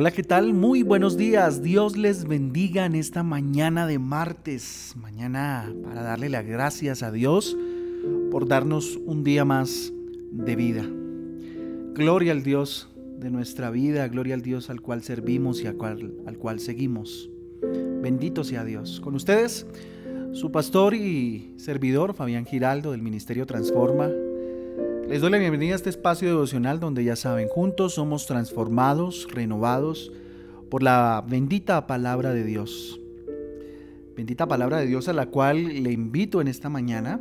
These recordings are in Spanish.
Hola, ¿qué tal? Muy buenos días. Dios les bendiga en esta mañana de martes. Mañana para darle las gracias a Dios por darnos un día más de vida. Gloria al Dios de nuestra vida, gloria al Dios al cual servimos y al cual, al cual seguimos. Bendito sea Dios. Con ustedes, su pastor y servidor, Fabián Giraldo, del Ministerio Transforma les doy la bienvenida a este espacio devocional donde ya saben, juntos somos transformados, renovados por la bendita palabra de Dios. Bendita palabra de Dios a la cual le invito en esta mañana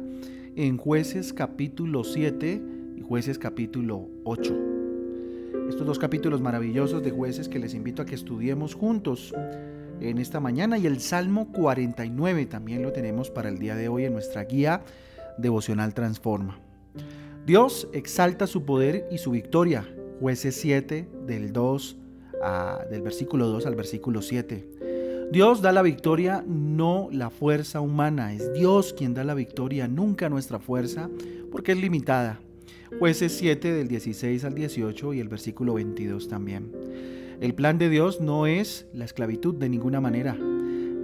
en jueces capítulo 7 y jueces capítulo 8. Estos dos capítulos maravillosos de jueces que les invito a que estudiemos juntos en esta mañana y el Salmo 49 también lo tenemos para el día de hoy en nuestra guía devocional Transforma. Dios exalta su poder y su victoria. Jueces 7 del 2 del versículo 2 al versículo 7. Dios da la victoria, no la fuerza humana. Es Dios quien da la victoria, nunca nuestra fuerza, porque es limitada. Jueces 7 del 16 al 18 y el versículo 22 también. El plan de Dios no es la esclavitud de ninguna manera.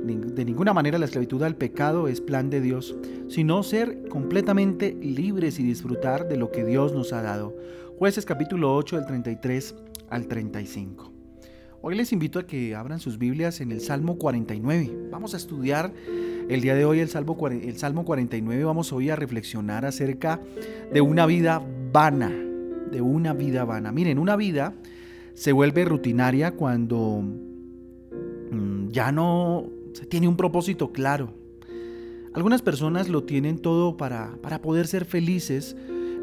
De ninguna manera la esclavitud al pecado es plan de Dios, sino ser completamente libres y disfrutar de lo que Dios nos ha dado. Jueces capítulo 8 del 33 al 35. Hoy les invito a que abran sus Biblias en el Salmo 49. Vamos a estudiar el día de hoy el Salmo, el Salmo 49. Vamos hoy a reflexionar acerca de una vida vana, de una vida vana. Miren, una vida se vuelve rutinaria cuando mm, ya no tiene un propósito claro. Algunas personas lo tienen todo para, para poder ser felices,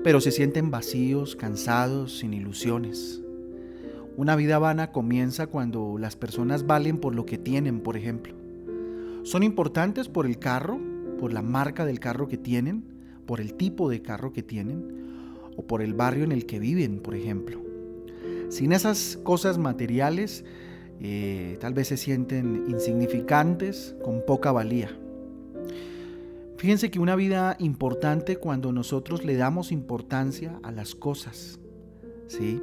pero se sienten vacíos, cansados, sin ilusiones. Una vida vana comienza cuando las personas valen por lo que tienen, por ejemplo. Son importantes por el carro, por la marca del carro que tienen, por el tipo de carro que tienen o por el barrio en el que viven, por ejemplo. Sin esas cosas materiales, eh, tal vez se sienten insignificantes, con poca valía. Fíjense que una vida importante cuando nosotros le damos importancia a las cosas, ¿sí?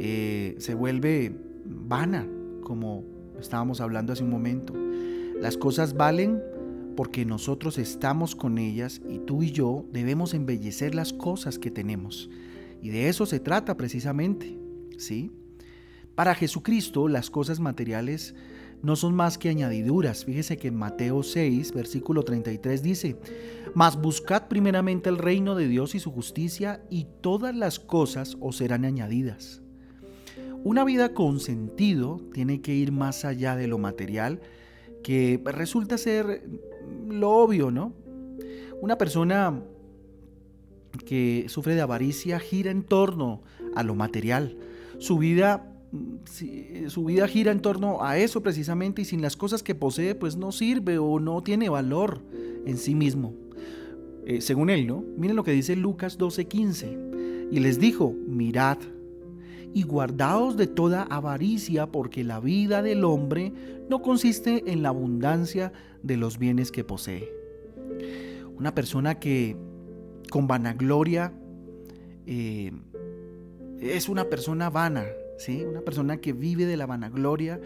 Eh, se vuelve vana, como estábamos hablando hace un momento. Las cosas valen porque nosotros estamos con ellas y tú y yo debemos embellecer las cosas que tenemos. Y de eso se trata precisamente, ¿sí? Para Jesucristo las cosas materiales no son más que añadiduras. Fíjese que en Mateo 6, versículo 33 dice, Mas buscad primeramente el reino de Dios y su justicia, y todas las cosas os serán añadidas. Una vida con sentido tiene que ir más allá de lo material, que resulta ser lo obvio, ¿no? Una persona que sufre de avaricia gira en torno a lo material. Su vida su vida gira en torno a eso precisamente y sin las cosas que posee pues no sirve o no tiene valor en sí mismo. Eh, según él, ¿no? Miren lo que dice Lucas 12:15. Y les dijo, mirad y guardaos de toda avaricia porque la vida del hombre no consiste en la abundancia de los bienes que posee. Una persona que con vanagloria eh, es una persona vana, una persona que vive de la vanagloria,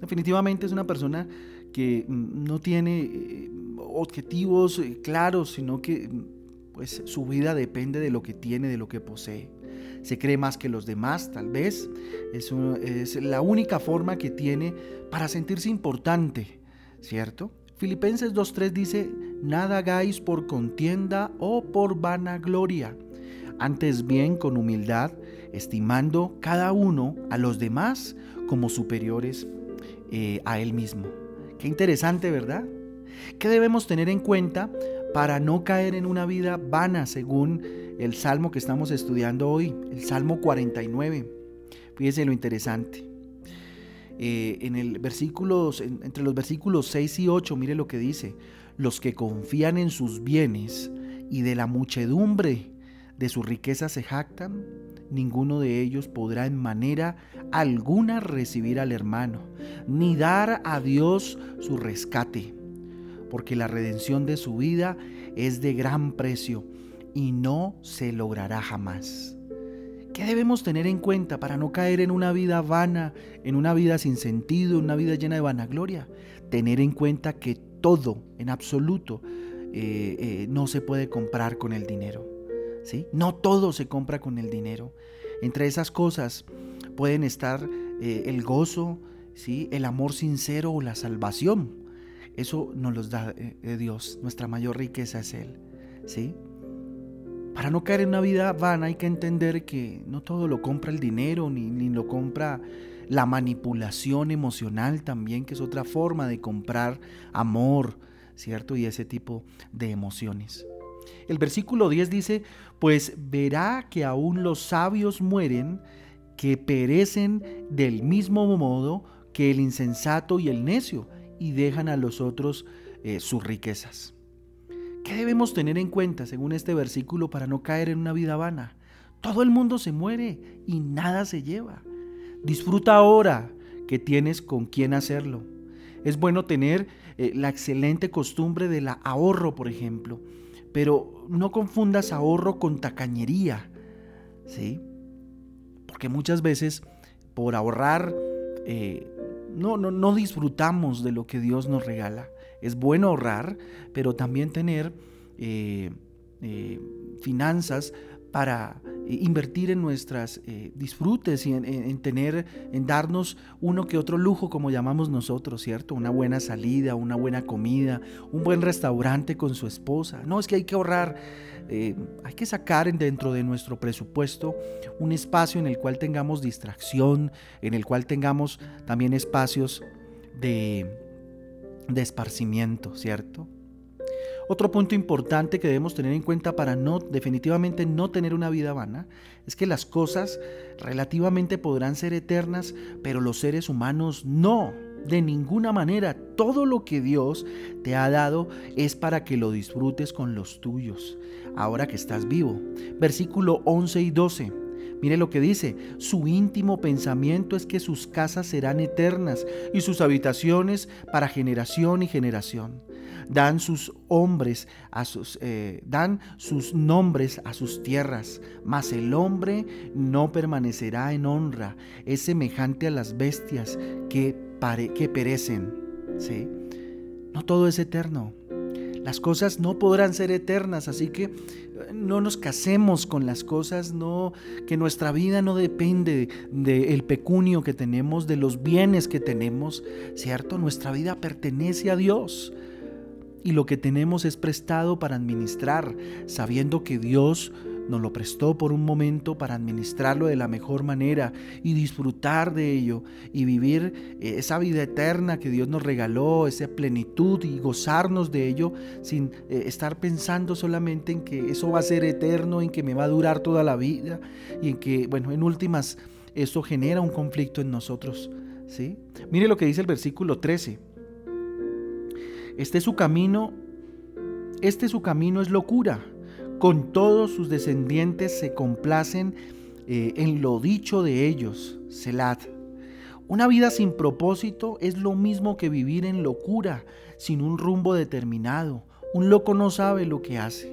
definitivamente es una persona que mm, no tiene eh, objetivos eh, claros, sino que mm, pues su vida depende de lo que tiene, de lo que posee. Se cree más que los demás, tal vez. Es, es la única forma que tiene para sentirse importante, ¿cierto? Filipenses 2.3 dice, nada hagáis por contienda o por vanagloria, antes bien con humildad, estimando cada uno a los demás como superiores eh, a él mismo. Qué interesante, ¿verdad? ¿Qué debemos tener en cuenta para no caer en una vida vana según el salmo que estamos estudiando hoy, el Salmo 49? Fíjese lo interesante. Eh, en el versículos, entre los versículos 6 y 8, mire lo que dice, los que confían en sus bienes y de la muchedumbre de su riqueza se jactan, ninguno de ellos podrá en manera alguna recibir al hermano, ni dar a Dios su rescate, porque la redención de su vida es de gran precio y no se logrará jamás. ¿Qué debemos tener en cuenta para no caer en una vida vana, en una vida sin sentido, en una vida llena de vanagloria? Tener en cuenta que todo, en absoluto, eh, eh, no se puede comprar con el dinero. No todo se compra con el dinero. Entre esas cosas pueden estar eh, el gozo, ¿sí? el amor sincero o la salvación. Eso nos los da Dios. Nuestra mayor riqueza es Él. ¿sí? Para no caer en una vida vana hay que entender que no todo lo compra el dinero, ni, ni lo compra la manipulación emocional también, que es otra forma de comprar amor, ¿cierto? Y ese tipo de emociones. El versículo 10 dice, pues verá que aún los sabios mueren, que perecen del mismo modo que el insensato y el necio, y dejan a los otros eh, sus riquezas. ¿Qué debemos tener en cuenta según este versículo para no caer en una vida vana? Todo el mundo se muere y nada se lleva. Disfruta ahora que tienes con quién hacerlo. Es bueno tener eh, la excelente costumbre del ahorro, por ejemplo, pero no confundas ahorro con tacañería, ¿sí? Porque muchas veces por ahorrar eh, no, no, no disfrutamos de lo que Dios nos regala. Es bueno ahorrar, pero también tener eh, eh, finanzas para invertir en nuestras disfrutes y en, tener, en darnos uno que otro lujo, como llamamos nosotros, ¿cierto? Una buena salida, una buena comida, un buen restaurante con su esposa. No, es que hay que ahorrar, hay que sacar dentro de nuestro presupuesto un espacio en el cual tengamos distracción, en el cual tengamos también espacios de, de esparcimiento, ¿cierto? Otro punto importante que debemos tener en cuenta para no definitivamente no tener una vida vana es que las cosas relativamente podrán ser eternas, pero los seres humanos no. De ninguna manera, todo lo que Dios te ha dado es para que lo disfrutes con los tuyos, ahora que estás vivo. Versículo 11 y 12. Mire lo que dice, su íntimo pensamiento es que sus casas serán eternas y sus habitaciones para generación y generación. Dan sus hombres a sus, eh, dan sus nombres a sus tierras, mas el hombre no permanecerá en honra, es semejante a las bestias que, que perecen. ¿sí? No todo es eterno. Las cosas no podrán ser eternas, así que eh, no nos casemos con las cosas, no que nuestra vida no depende del pecunio que tenemos, de los bienes que tenemos, ¿cierto? Nuestra vida pertenece a Dios. Y lo que tenemos es prestado para administrar, sabiendo que Dios nos lo prestó por un momento para administrarlo de la mejor manera y disfrutar de ello y vivir eh, esa vida eterna que Dios nos regaló, esa plenitud y gozarnos de ello sin eh, estar pensando solamente en que eso va a ser eterno, en que me va a durar toda la vida y en que, bueno, en últimas, eso genera un conflicto en nosotros. ¿sí? Mire lo que dice el versículo 13. Este su camino, este su camino es locura con todos sus descendientes se complacen eh, en lo dicho de ellos, Selat. Una vida sin propósito es lo mismo que vivir en locura, sin un rumbo determinado. Un loco no sabe lo que hace.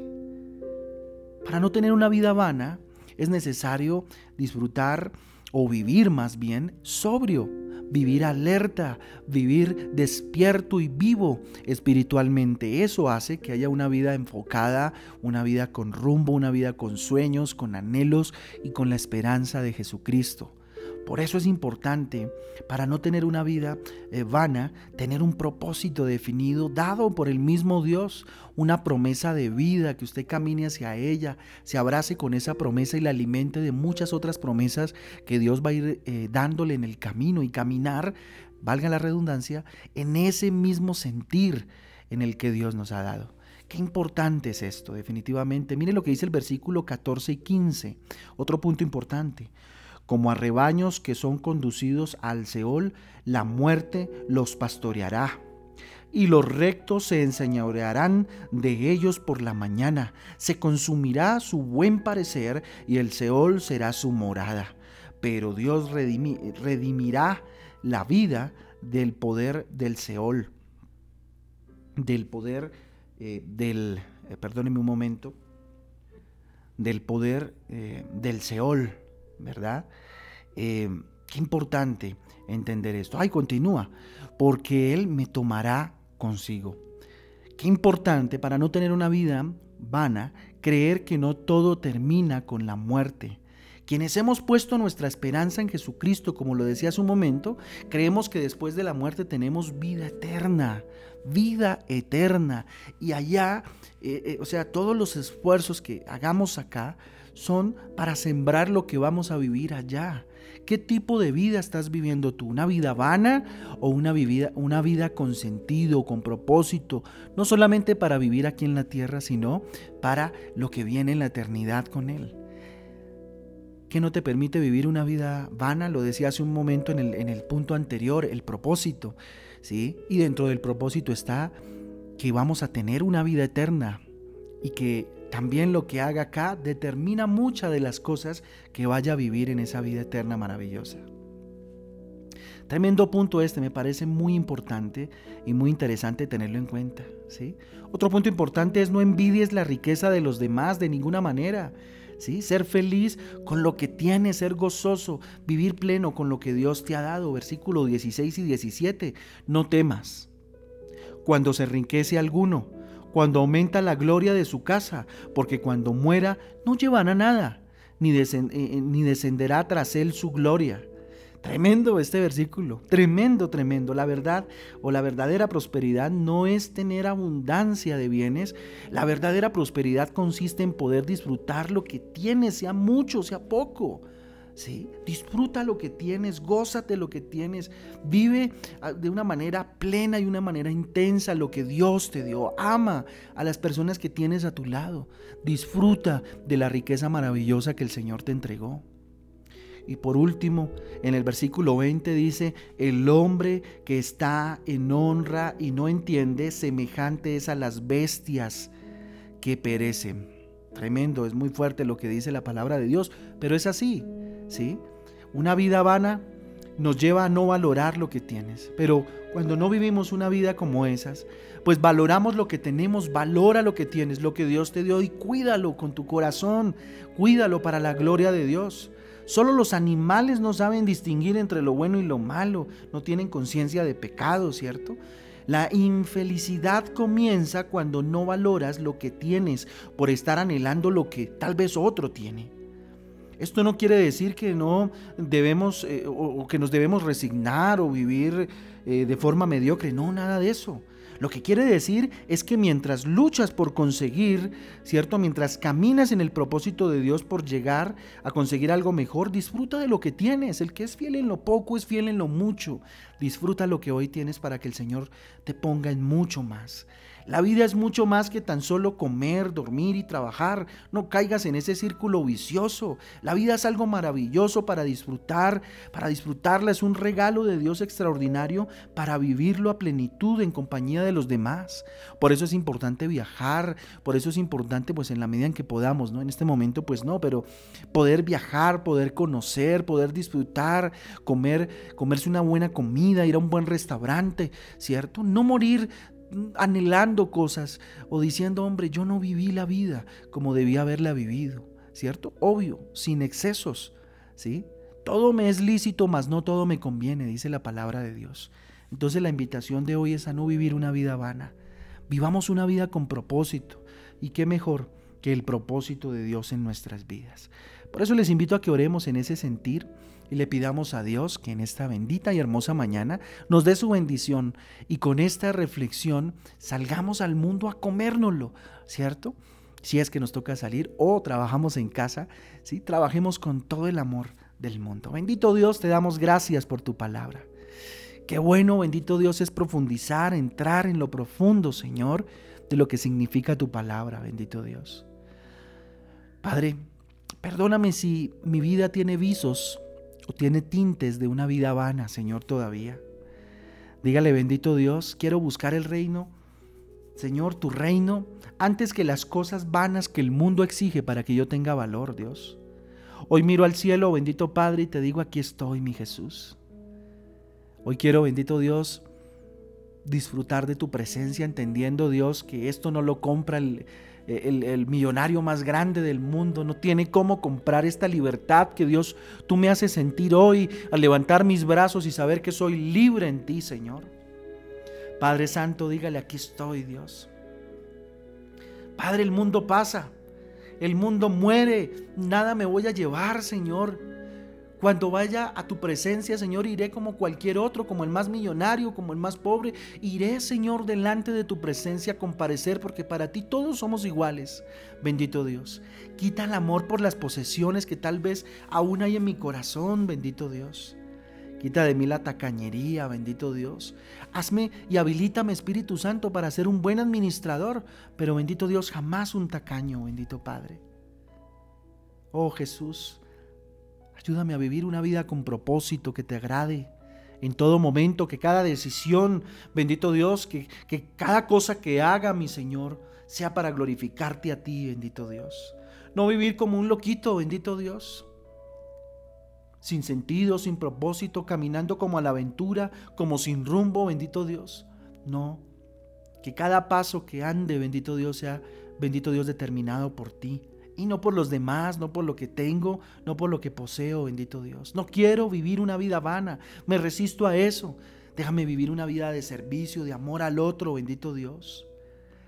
Para no tener una vida vana, es necesario disfrutar o vivir más bien sobrio, vivir alerta, vivir despierto y vivo espiritualmente. Eso hace que haya una vida enfocada, una vida con rumbo, una vida con sueños, con anhelos y con la esperanza de Jesucristo. Por eso es importante, para no tener una vida eh, vana, tener un propósito definido dado por el mismo Dios, una promesa de vida, que usted camine hacia ella, se abrace con esa promesa y la alimente de muchas otras promesas que Dios va a ir eh, dándole en el camino y caminar, valga la redundancia, en ese mismo sentir en el que Dios nos ha dado. Qué importante es esto, definitivamente. Mire lo que dice el versículo 14 y 15. Otro punto importante como a rebaños que son conducidos al Seol, la muerte los pastoreará. Y los rectos se enseñorearán de ellos por la mañana, se consumirá su buen parecer y el Seol será su morada. Pero Dios redimirá la vida del poder del Seol, del poder eh, del, eh, perdóneme un momento, del poder eh, del Seol, ¿verdad? Eh, qué importante entender esto. Ay, continúa, porque Él me tomará consigo. Qué importante para no tener una vida vana creer que no todo termina con la muerte. Quienes hemos puesto nuestra esperanza en Jesucristo, como lo decía hace un momento, creemos que después de la muerte tenemos vida eterna, vida eterna. Y allá, eh, eh, o sea, todos los esfuerzos que hagamos acá son para sembrar lo que vamos a vivir allá. ¿Qué tipo de vida estás viviendo tú? ¿Una vida vana o una vida, una vida con sentido, con propósito? No solamente para vivir aquí en la tierra, sino para lo que viene en la eternidad con Él. ¿Qué no te permite vivir una vida vana? Lo decía hace un momento en el, en el punto anterior, el propósito. ¿sí? Y dentro del propósito está que vamos a tener una vida eterna y que también lo que haga acá determina muchas de las cosas que vaya a vivir en esa vida eterna maravillosa. Tremendo punto este, me parece muy importante y muy interesante tenerlo en cuenta. ¿sí? Otro punto importante es no envidies la riqueza de los demás de ninguna manera. ¿sí? Ser feliz con lo que tienes, ser gozoso, vivir pleno con lo que Dios te ha dado. Versículo 16 y 17. No temas. Cuando se enriquece alguno, cuando aumenta la gloria de su casa, porque cuando muera no llevará nada, ni, eh, eh, ni descenderá tras él su gloria. Tremendo este versículo, tremendo, tremendo. La verdad o la verdadera prosperidad no es tener abundancia de bienes. La verdadera prosperidad consiste en poder disfrutar lo que tienes, sea mucho, sea poco. Disfruta lo que tienes, gózate lo que tienes, vive ah, de una manera plena y una manera intensa lo que Dios te dio. Ama a las personas que tienes a tu lado. Disfruta de la riqueza maravillosa que el Señor te entregó. Y por último, en el versículo 20 dice, el hombre que está en honra y no entiende, semejante es a las bestias que perecen. Tremendo, es muy fuerte lo que dice la palabra de Dios, pero es así. ¿Sí? Una vida vana nos lleva a no valorar lo que tienes, pero cuando no vivimos una vida como esas, pues valoramos lo que tenemos, valora lo que tienes, lo que Dios te dio y cuídalo con tu corazón, cuídalo para la gloria de Dios. Solo los animales no saben distinguir entre lo bueno y lo malo, no tienen conciencia de pecado, ¿cierto? La infelicidad comienza cuando no valoras lo que tienes por estar anhelando lo que tal vez otro tiene. Esto no quiere decir que no debemos eh, o, que nos debemos resignar o vivir eh, de forma mediocre. No, nada de eso. Lo que quiere decir es que mientras luchas por conseguir, ¿cierto? Mientras caminas en el propósito de Dios por llegar a conseguir algo mejor, disfruta de lo que tienes. El que es fiel en lo poco es fiel en lo mucho. Disfruta lo que hoy tienes para que el Señor te ponga en mucho más. La vida es mucho más que tan solo comer, dormir y trabajar. No caigas en ese círculo vicioso. La vida es algo maravilloso para disfrutar. Para disfrutarla es un regalo de Dios extraordinario para vivirlo a plenitud en compañía de los demás. Por eso es importante viajar. Por eso es importante, pues en la medida en que podamos, ¿no? En este momento, pues no, pero poder viajar, poder conocer, poder disfrutar, comer, comerse una buena comida, ir a un buen restaurante, ¿cierto? No morir anhelando cosas o diciendo, hombre, yo no viví la vida como debía haberla vivido, ¿cierto? Obvio, sin excesos, ¿sí? Todo me es lícito, mas no todo me conviene, dice la palabra de Dios. Entonces la invitación de hoy es a no vivir una vida vana. Vivamos una vida con propósito. ¿Y qué mejor que el propósito de Dios en nuestras vidas? Por eso les invito a que oremos en ese sentir y le pidamos a Dios que en esta bendita y hermosa mañana nos dé su bendición y con esta reflexión salgamos al mundo a comérnoslo, ¿cierto? Si es que nos toca salir o trabajamos en casa, ¿sí? Trabajemos con todo el amor del mundo. Bendito Dios, te damos gracias por tu palabra. Qué bueno, bendito Dios, es profundizar, entrar en lo profundo, Señor, de lo que significa tu palabra, bendito Dios. Padre, perdóname si mi vida tiene visos o tiene tintes de una vida vana, Señor, todavía. Dígale, bendito Dios, quiero buscar el reino, Señor, tu reino, antes que las cosas vanas que el mundo exige para que yo tenga valor, Dios. Hoy miro al cielo, bendito Padre, y te digo, aquí estoy, mi Jesús. Hoy quiero, bendito Dios, disfrutar de tu presencia, entendiendo, Dios, que esto no lo compra el, el, el, millonario más grande del mundo, no tiene cómo comprar esta libertad que Dios tú me haces sentir hoy al levantar mis brazos y saber que soy libre en ti, Señor. Padre Santo, dígale, aquí estoy, Dios. Padre, el mundo pasa, el mundo muere, nada me voy a llevar, Señor. Cuando vaya a tu presencia, Señor, iré como cualquier otro, como el más millonario, como el más pobre. Iré, Señor, delante de tu presencia a comparecer, porque para ti todos somos iguales. Bendito Dios. Quita el amor por las posesiones que tal vez aún hay en mi corazón, bendito Dios. Quita de mí la tacañería, bendito Dios. Hazme y habilítame, Espíritu Santo, para ser un buen administrador, pero bendito Dios, jamás un tacaño, bendito Padre. Oh Jesús, ayúdame a vivir una vida con propósito que te agrade en todo momento, que cada decisión, bendito Dios, que, que cada cosa que haga mi Señor sea para glorificarte a ti, bendito Dios. No vivir como un loquito, bendito Dios sin sentido, sin propósito, caminando como a la aventura, como sin rumbo, bendito Dios. No, que cada paso que ande, bendito Dios, sea, bendito Dios, determinado por ti. Y no por los demás, no por lo que tengo, no por lo que poseo, bendito Dios. No quiero vivir una vida vana, me resisto a eso. Déjame vivir una vida de servicio, de amor al otro, bendito Dios.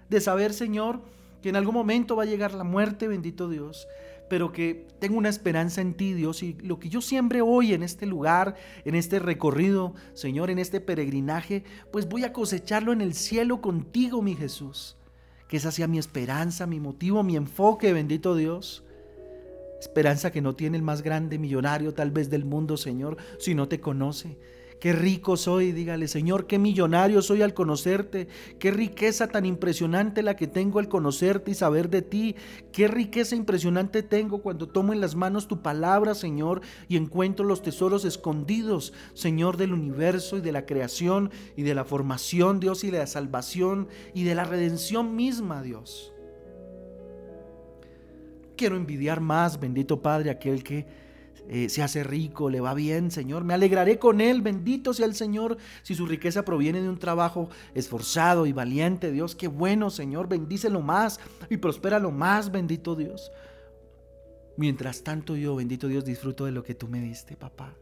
De saber, Señor, que en algún momento va a llegar la muerte, bendito Dios pero que tengo una esperanza en ti, Dios, y lo que yo siembre hoy en este lugar, en este recorrido, Señor, en este peregrinaje, pues voy a cosecharlo en el cielo contigo, mi Jesús. Que esa sea mi esperanza, mi motivo, mi enfoque, bendito Dios. Esperanza que no tiene el más grande millonario tal vez del mundo, Señor, si no te conoce Qué rico soy, dígale, Señor, qué millonario soy al conocerte. Qué riqueza tan impresionante la que tengo al conocerte y saber de ti. Qué riqueza impresionante tengo cuando tomo en las manos tu palabra, Señor, y encuentro los tesoros escondidos, Señor, del universo y de la creación y de la formación, Dios, y de la salvación y de la redención misma, Dios. Quiero envidiar más, bendito Padre, aquel que eh, se hace rico, le va bien, Señor. Me alegraré con él, bendito sea el Señor. Si su riqueza proviene de un trabajo esforzado y valiente, Dios, qué bueno, Señor. Bendícelo más y prospéralo más, bendito Dios. Mientras tanto yo, bendito Dios, disfruto de lo que tú me diste, papá.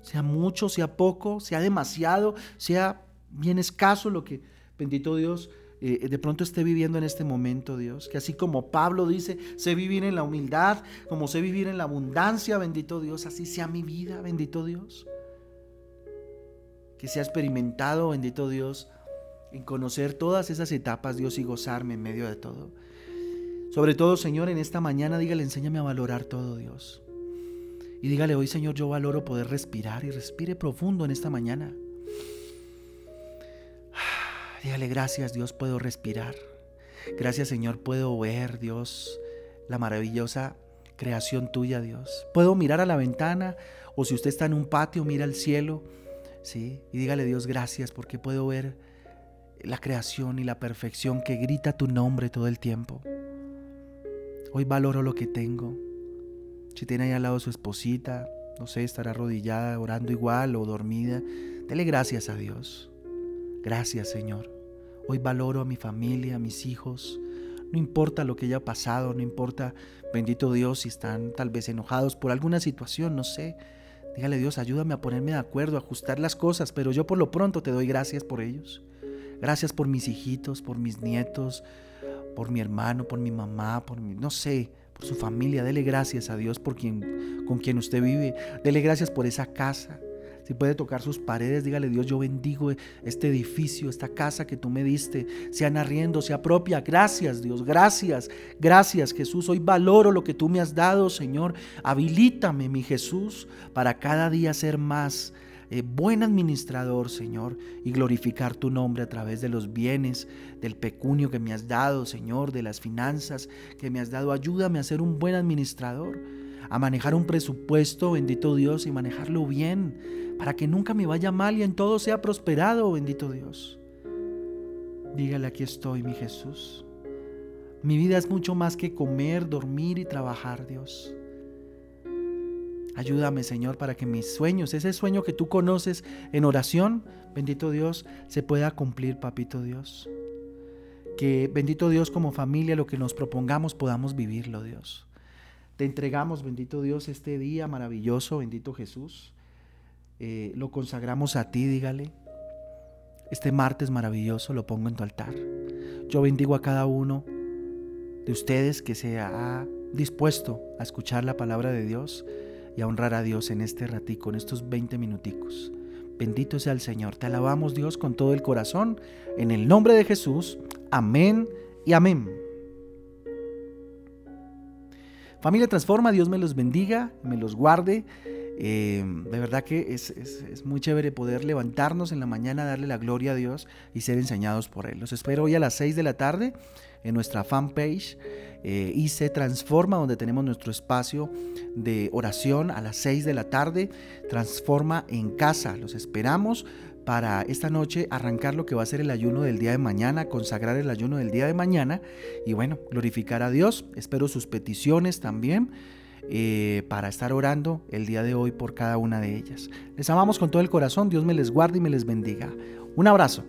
Sea mucho, sea poco, sea demasiado, sea bien escaso lo que, bendito Dios, eh, de pronto esté viviendo en este momento, Dios. Que así como Pablo dice, sé vivir en la humildad, como sé vivir en la abundancia, bendito Dios, así sea mi vida, bendito Dios. Que sea experimentado, bendito Dios, en conocer todas esas etapas, Dios, y gozarme en medio de todo. Sobre todo, Señor, en esta mañana, dígale, enséñame a valorar todo, Dios. Y dígale hoy, Señor, yo valoro poder respirar y respire profundo en esta mañana. Dígale gracias Dios, puedo respirar. Gracias Señor, puedo ver Dios la maravillosa creación tuya Dios. Puedo mirar a la ventana o si usted está en un patio, mira al cielo. ¿sí? Y dígale Dios gracias porque puedo ver la creación y la perfección que grita tu nombre todo el tiempo. Hoy valoro lo que tengo. Si tiene ahí al lado su esposita, no sé, estará arrodillada orando igual o dormida, dele gracias a Dios. Gracias Señor. Hoy valoro a mi familia, a mis hijos. No importa lo que haya pasado, no importa, bendito Dios, si están tal vez enojados por alguna situación, no sé. Dígale Dios, ayúdame a ponerme de acuerdo, a ajustar las cosas, pero yo por lo pronto te doy gracias por ellos. Gracias por mis hijitos, por mis nietos, por mi hermano, por mi mamá, por mi, no sé, por su familia. Dele gracias a Dios por quien, con quien usted vive. Dele gracias por esa casa si puede tocar sus paredes, dígale Dios, yo bendigo este edificio, esta casa que tú me diste, sean arriendo, sea propia. Gracias Dios, gracias, gracias Jesús. Hoy valoro lo que tú me has dado, Señor. Habilítame, mi Jesús, para cada día ser más. Eh, buen administrador, Señor, y glorificar tu nombre a través de los bienes, del pecunio que me has dado, Señor, de las finanzas que me has dado. Ayúdame a ser un buen administrador, a manejar un presupuesto, bendito Dios, y manejarlo bien, para que nunca me vaya mal y en todo sea prosperado, bendito Dios. Dígale, aquí estoy, mi Jesús. Mi vida es mucho más que comer, dormir y trabajar, Dios. Ayúdame, Señor, para que mis sueños, ese sueño que tú conoces en oración, bendito Dios, se pueda cumplir, papito Dios. Que bendito Dios como familia lo que nos propongamos podamos vivirlo, Dios. Te entregamos, bendito Dios, este día maravilloso, bendito Jesús. Eh, lo consagramos a ti, dígale. Este martes maravilloso lo pongo en tu altar. Yo bendigo a cada uno de ustedes que se ha dispuesto a escuchar la palabra de Dios y a honrar a Dios en este ratico, en estos 20 minuticos. Bendito sea el Señor. Te alabamos Dios con todo el corazón. En el nombre de Jesús. Amén y amén. Familia Transforma, Dios me los bendiga, me los guarde. Eh, de verdad que es, es, muy chévere poder levantarnos en la mañana, darle la gloria a Dios y ser enseñados por Él. Los espero hoy a las 6 de la tarde en nuestra fanpage eh, y se transforma donde tenemos nuestro espacio de oración a las 6 de la tarde. Transforma en casa. Los esperamos para esta noche arrancar lo que va a ser el ayuno del día de mañana, consagrar el ayuno del día de mañana y bueno, glorificar a Dios. Espero sus peticiones también. Eh, para estar orando el día de hoy por cada una de ellas. Les amamos con todo el corazón, Dios me les guarde y me les bendiga. Un abrazo.